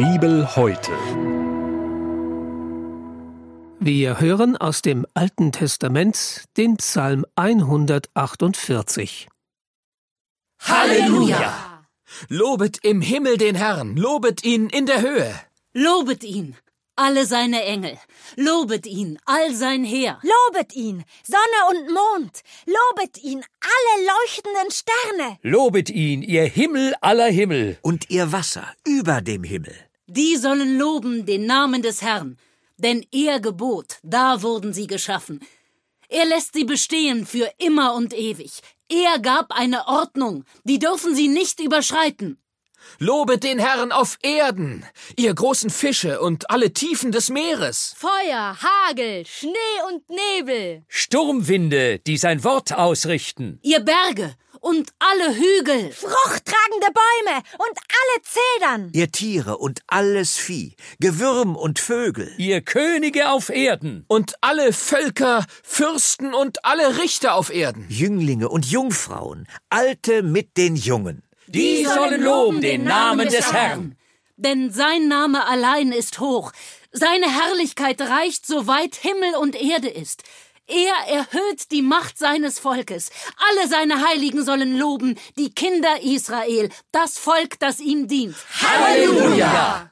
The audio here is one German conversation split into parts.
Bibel heute. Wir hören aus dem Alten Testament den Psalm 148. Halleluja! Lobet im Himmel den Herrn, lobet ihn in der Höhe. Lobet ihn, alle seine Engel. Lobet ihn, all sein Heer. Lobet ihn, Sonne und Mond. Lobet ihn, alle leuchtenden Sterne. Lobet ihn, ihr Himmel aller Himmel. Und ihr Wasser über dem Himmel. Die sollen loben den Namen des Herrn. Denn er gebot, da wurden sie geschaffen. Er lässt sie bestehen für immer und ewig. Er gab eine Ordnung, die dürfen sie nicht überschreiten. Lobet den Herrn auf Erden, ihr großen Fische und alle Tiefen des Meeres. Feuer, Hagel, Schnee und Nebel. Sturmwinde, die sein Wort ausrichten. Ihr Berge und alle Hügel. Fruchttragende Bäume und alle Zedern. Ihr Tiere und alles Vieh, Gewürm und Vögel. Ihr Könige auf Erden. Und alle Völker, Fürsten und alle Richter auf Erden. Jünglinge und Jungfrauen, Alte mit den Jungen. Die sollen loben den Namen des Herrn. Denn sein Name allein ist hoch. Seine Herrlichkeit reicht so weit Himmel und Erde ist. Er erhöht die Macht seines Volkes. Alle seine Heiligen sollen loben, die Kinder Israel, das Volk, das ihm dient. Halleluja!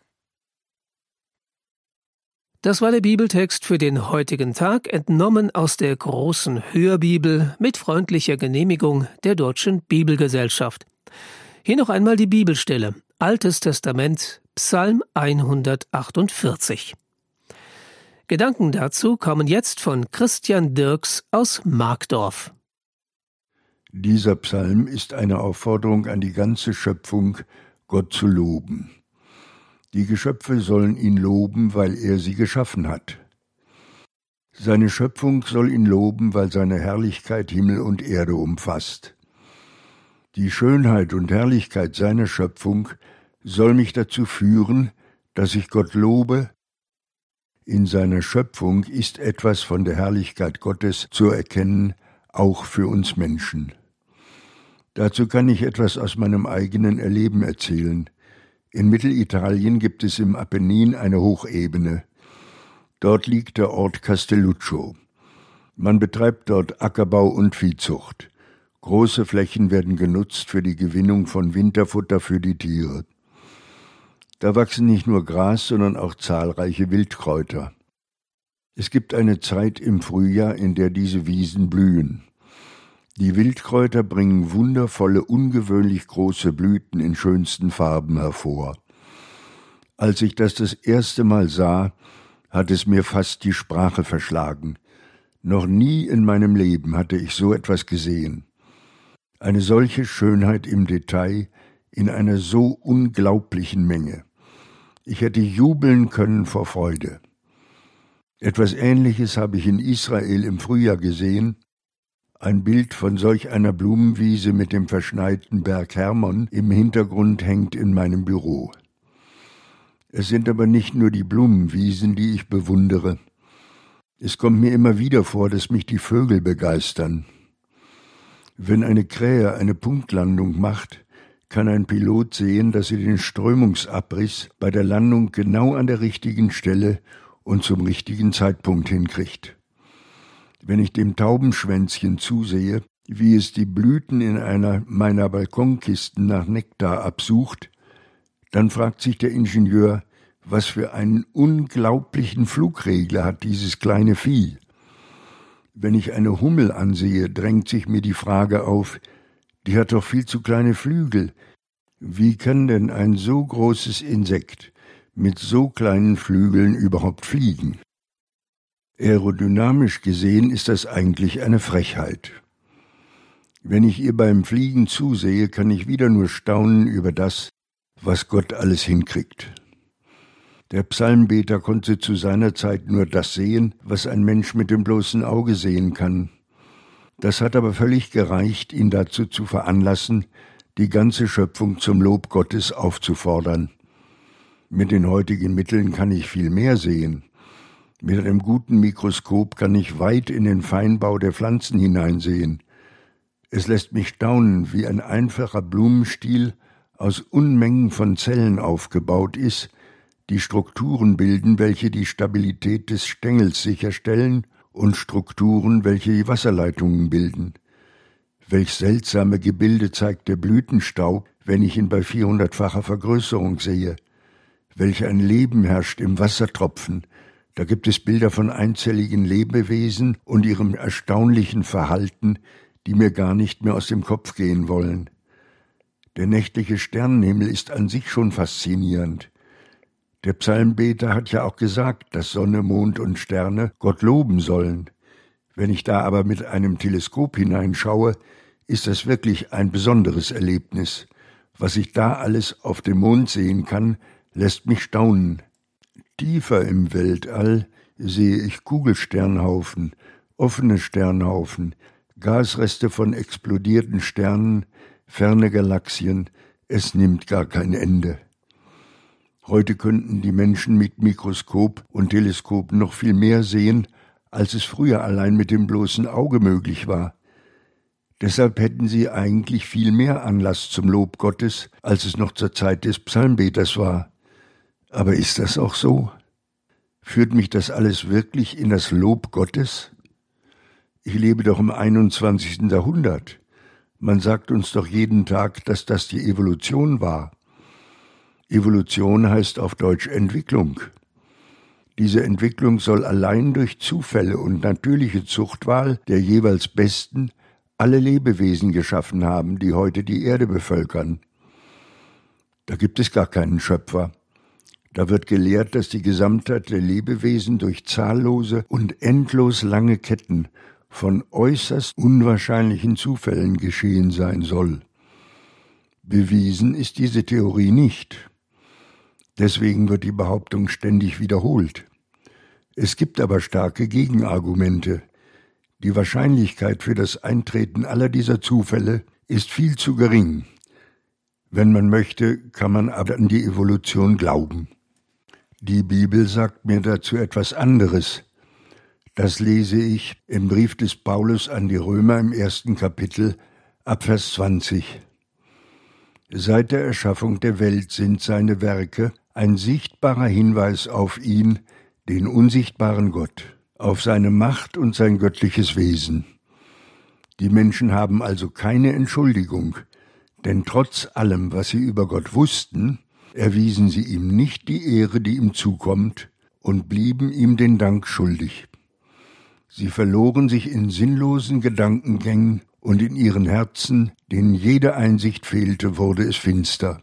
Das war der Bibeltext für den heutigen Tag, entnommen aus der großen Hörbibel mit freundlicher Genehmigung der Deutschen Bibelgesellschaft. Hier noch einmal die Bibelstelle. Altes Testament, Psalm 148. Gedanken dazu kommen jetzt von Christian Dirks aus Markdorf. Dieser Psalm ist eine Aufforderung an die ganze Schöpfung, Gott zu loben. Die Geschöpfe sollen ihn loben, weil er sie geschaffen hat. Seine Schöpfung soll ihn loben, weil seine Herrlichkeit Himmel und Erde umfasst. Die Schönheit und Herrlichkeit seiner Schöpfung soll mich dazu führen, dass ich Gott lobe. In seiner Schöpfung ist etwas von der Herrlichkeit Gottes zu erkennen, auch für uns Menschen. Dazu kann ich etwas aus meinem eigenen Erleben erzählen. In Mittelitalien gibt es im Apennin eine Hochebene. Dort liegt der Ort Castelluccio. Man betreibt dort Ackerbau und Viehzucht. Große Flächen werden genutzt für die Gewinnung von Winterfutter für die Tiere. Da wachsen nicht nur Gras, sondern auch zahlreiche Wildkräuter. Es gibt eine Zeit im Frühjahr, in der diese Wiesen blühen. Die Wildkräuter bringen wundervolle, ungewöhnlich große Blüten in schönsten Farben hervor. Als ich das das erste Mal sah, hat es mir fast die Sprache verschlagen. Noch nie in meinem Leben hatte ich so etwas gesehen. Eine solche Schönheit im Detail in einer so unglaublichen Menge. Ich hätte jubeln können vor Freude. Etwas Ähnliches habe ich in Israel im Frühjahr gesehen, ein Bild von solch einer Blumenwiese mit dem verschneiten Berg Hermon im Hintergrund hängt in meinem Büro. Es sind aber nicht nur die Blumenwiesen, die ich bewundere. Es kommt mir immer wieder vor, dass mich die Vögel begeistern. Wenn eine Krähe eine Punktlandung macht, kann ein Pilot sehen, dass sie den Strömungsabriss bei der Landung genau an der richtigen Stelle und zum richtigen Zeitpunkt hinkriegt wenn ich dem Taubenschwänzchen zusehe, wie es die Blüten in einer meiner Balkonkisten nach Nektar absucht, dann fragt sich der Ingenieur, was für einen unglaublichen Flugregler hat dieses kleine Vieh. Wenn ich eine Hummel ansehe, drängt sich mir die Frage auf, die hat doch viel zu kleine Flügel. Wie kann denn ein so großes Insekt mit so kleinen Flügeln überhaupt fliegen? Aerodynamisch gesehen ist das eigentlich eine Frechheit. Wenn ich ihr beim Fliegen zusehe, kann ich wieder nur staunen über das, was Gott alles hinkriegt. Der Psalmbeter konnte zu seiner Zeit nur das sehen, was ein Mensch mit dem bloßen Auge sehen kann. Das hat aber völlig gereicht, ihn dazu zu veranlassen, die ganze Schöpfung zum Lob Gottes aufzufordern. Mit den heutigen Mitteln kann ich viel mehr sehen. Mit einem guten Mikroskop kann ich weit in den Feinbau der Pflanzen hineinsehen. Es lässt mich staunen, wie ein einfacher Blumenstiel aus Unmengen von Zellen aufgebaut ist, die Strukturen bilden, welche die Stabilität des Stängels sicherstellen, und Strukturen, welche die Wasserleitungen bilden. Welch seltsame Gebilde zeigt der Blütenstaub, wenn ich ihn bei 400-facher Vergrößerung sehe. Welch ein Leben herrscht im Wassertropfen. Da gibt es Bilder von einzelligen Lebewesen und ihrem erstaunlichen Verhalten, die mir gar nicht mehr aus dem Kopf gehen wollen. Der nächtliche Sternenhimmel ist an sich schon faszinierend. Der Psalmbeter hat ja auch gesagt, dass Sonne, Mond und Sterne Gott loben sollen. Wenn ich da aber mit einem Teleskop hineinschaue, ist das wirklich ein besonderes Erlebnis. Was ich da alles auf dem Mond sehen kann, lässt mich staunen. Tiefer im Weltall sehe ich Kugelsternhaufen, offene Sternhaufen, Gasreste von explodierten Sternen, ferne Galaxien, es nimmt gar kein Ende. Heute könnten die Menschen mit Mikroskop und Teleskop noch viel mehr sehen, als es früher allein mit dem bloßen Auge möglich war. Deshalb hätten sie eigentlich viel mehr Anlass zum Lob Gottes, als es noch zur Zeit des Psalmbeters war. Aber ist das auch so? Führt mich das alles wirklich in das Lob Gottes? Ich lebe doch im 21. Jahrhundert. Man sagt uns doch jeden Tag, dass das die Evolution war. Evolution heißt auf Deutsch Entwicklung. Diese Entwicklung soll allein durch Zufälle und natürliche Zuchtwahl der jeweils Besten alle Lebewesen geschaffen haben, die heute die Erde bevölkern. Da gibt es gar keinen Schöpfer. Da wird gelehrt, dass die Gesamtheit der Lebewesen durch zahllose und endlos lange Ketten von äußerst unwahrscheinlichen Zufällen geschehen sein soll. Bewiesen ist diese Theorie nicht. Deswegen wird die Behauptung ständig wiederholt. Es gibt aber starke Gegenargumente, die Wahrscheinlichkeit für das Eintreten aller dieser Zufälle ist viel zu gering. Wenn man möchte, kann man aber an die Evolution glauben. Die Bibel sagt mir dazu etwas anderes. Das lese ich im Brief des Paulus an die Römer im ersten Kapitel ab Vers 20. Seit der Erschaffung der Welt sind seine Werke ein sichtbarer Hinweis auf ihn, den unsichtbaren Gott auf seine Macht und sein göttliches Wesen. Die Menschen haben also keine Entschuldigung, denn trotz allem, was sie über Gott wussten, erwiesen sie ihm nicht die Ehre, die ihm zukommt, und blieben ihm den Dank schuldig. Sie verloren sich in sinnlosen Gedankengängen, und in ihren Herzen, denen jede Einsicht fehlte, wurde es finster.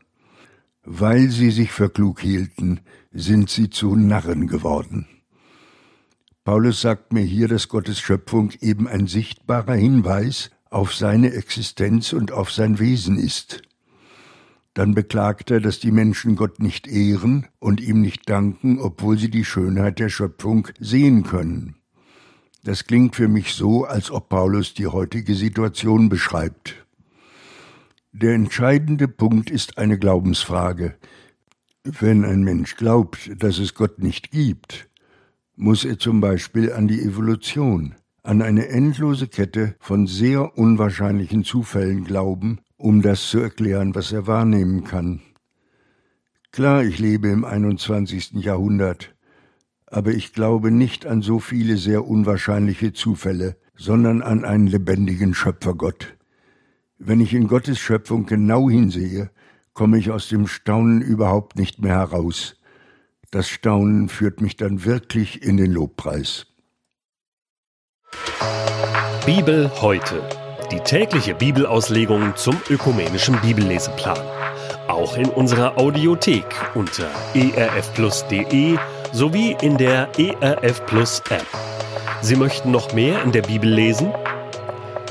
Weil sie sich für klug hielten, sind sie zu Narren geworden. Paulus sagt mir hier, dass Gottes Schöpfung eben ein sichtbarer Hinweis auf seine Existenz und auf sein Wesen ist. Dann beklagt er, dass die Menschen Gott nicht ehren und ihm nicht danken, obwohl sie die Schönheit der Schöpfung sehen können. Das klingt für mich so, als ob Paulus die heutige Situation beschreibt. Der entscheidende Punkt ist eine Glaubensfrage. Wenn ein Mensch glaubt, dass es Gott nicht gibt, muss er zum Beispiel an die Evolution, an eine endlose Kette von sehr unwahrscheinlichen Zufällen glauben, um das zu erklären, was er wahrnehmen kann. Klar, ich lebe im 21. Jahrhundert, aber ich glaube nicht an so viele sehr unwahrscheinliche Zufälle, sondern an einen lebendigen Schöpfergott. Wenn ich in Gottes Schöpfung genau hinsehe, komme ich aus dem Staunen überhaupt nicht mehr heraus. Das Staunen führt mich dann wirklich in den Lobpreis. Bibel heute. Die tägliche Bibelauslegung zum ökumenischen Bibelleseplan. Auch in unserer Audiothek unter erfplus.de sowie in der ERF Plus App. Sie möchten noch mehr in der Bibel lesen?